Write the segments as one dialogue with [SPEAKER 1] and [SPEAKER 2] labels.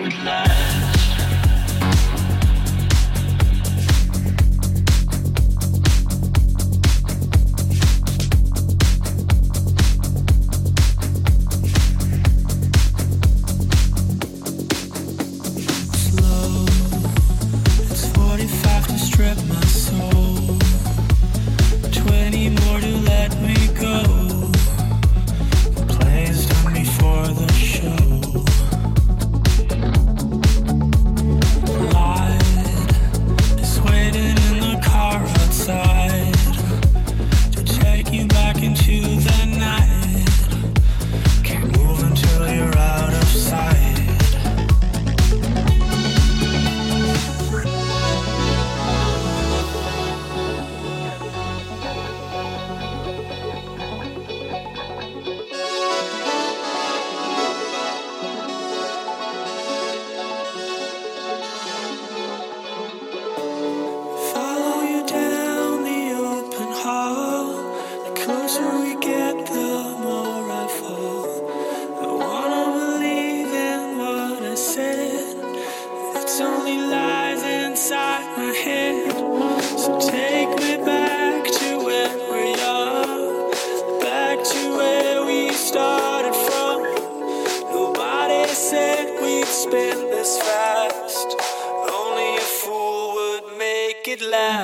[SPEAKER 1] would lie.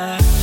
[SPEAKER 1] Run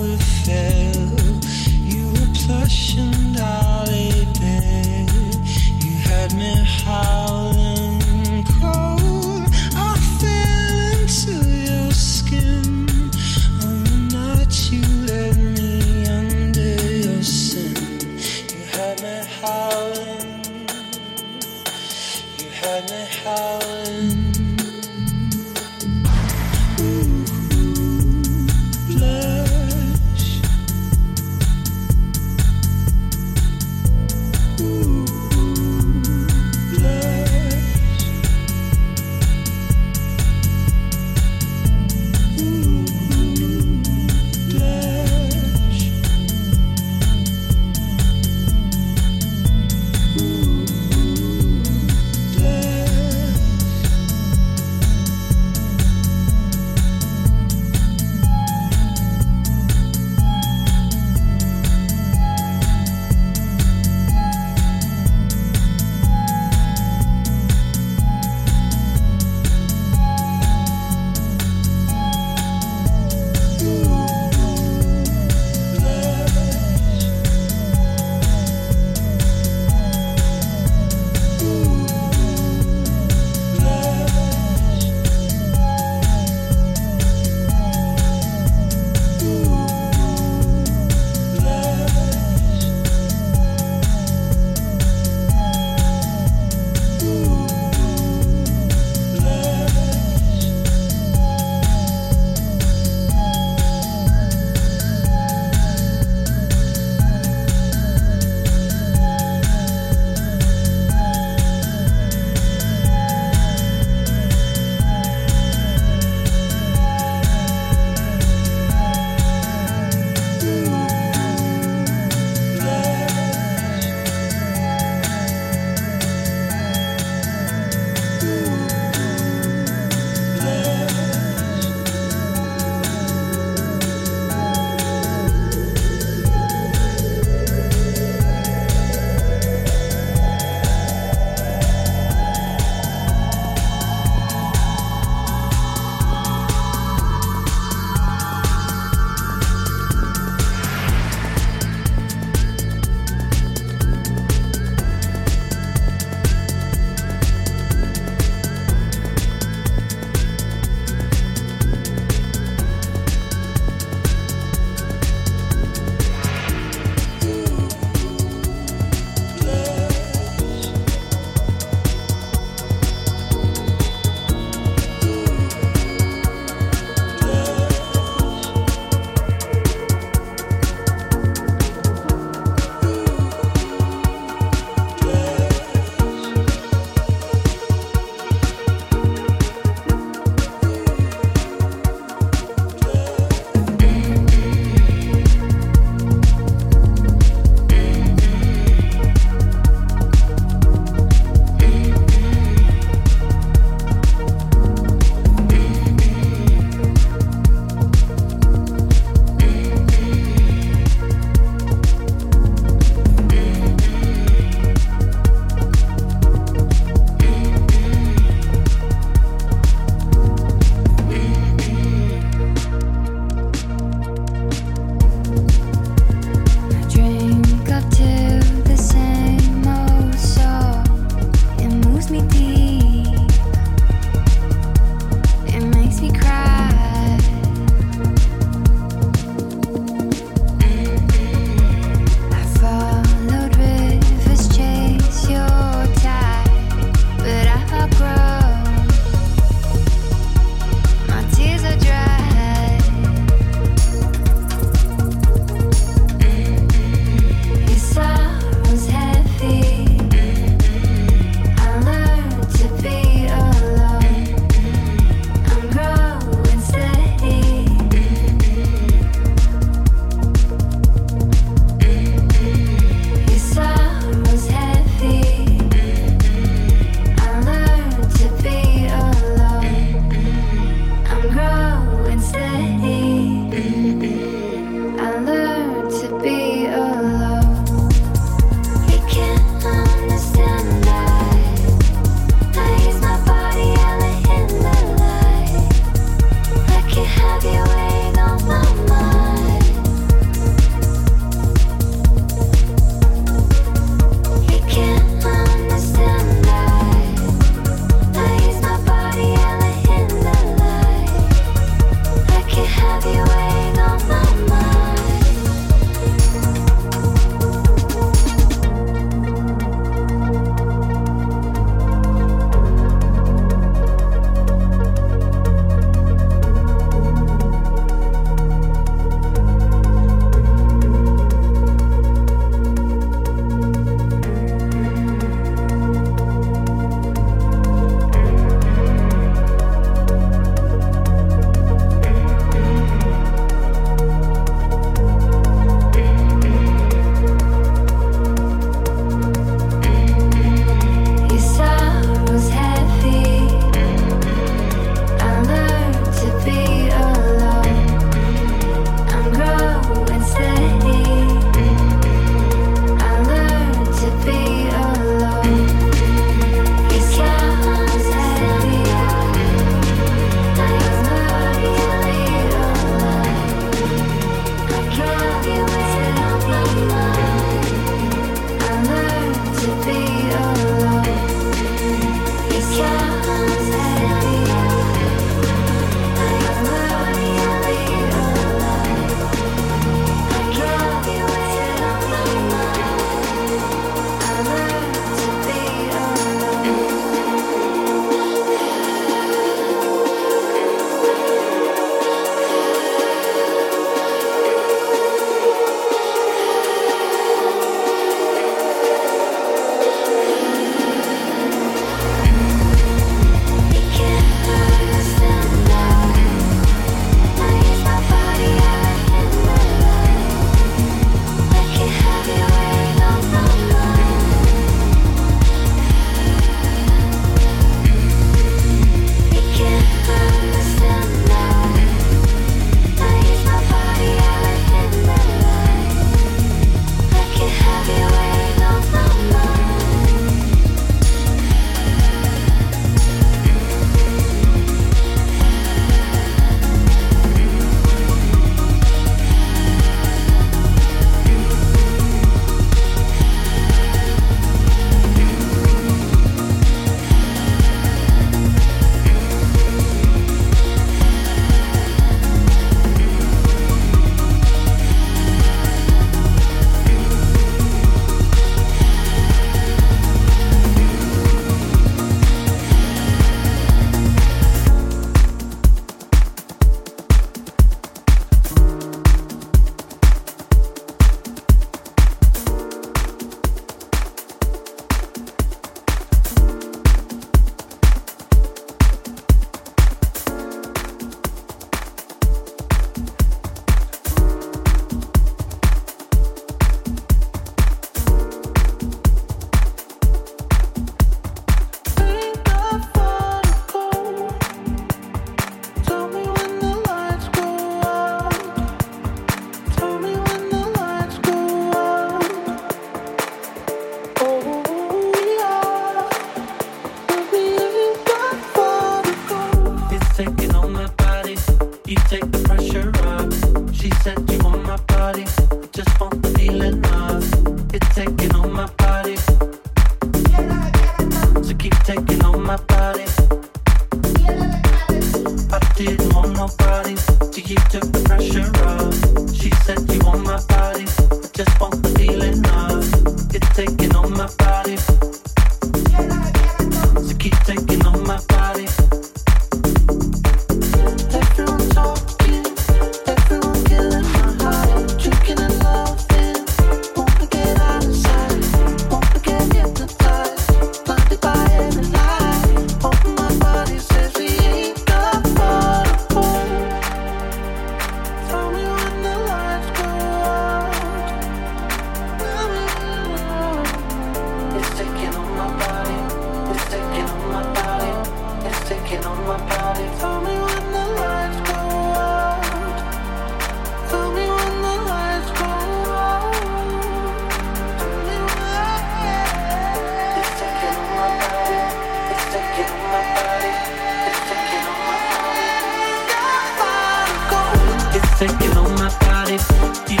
[SPEAKER 2] taking on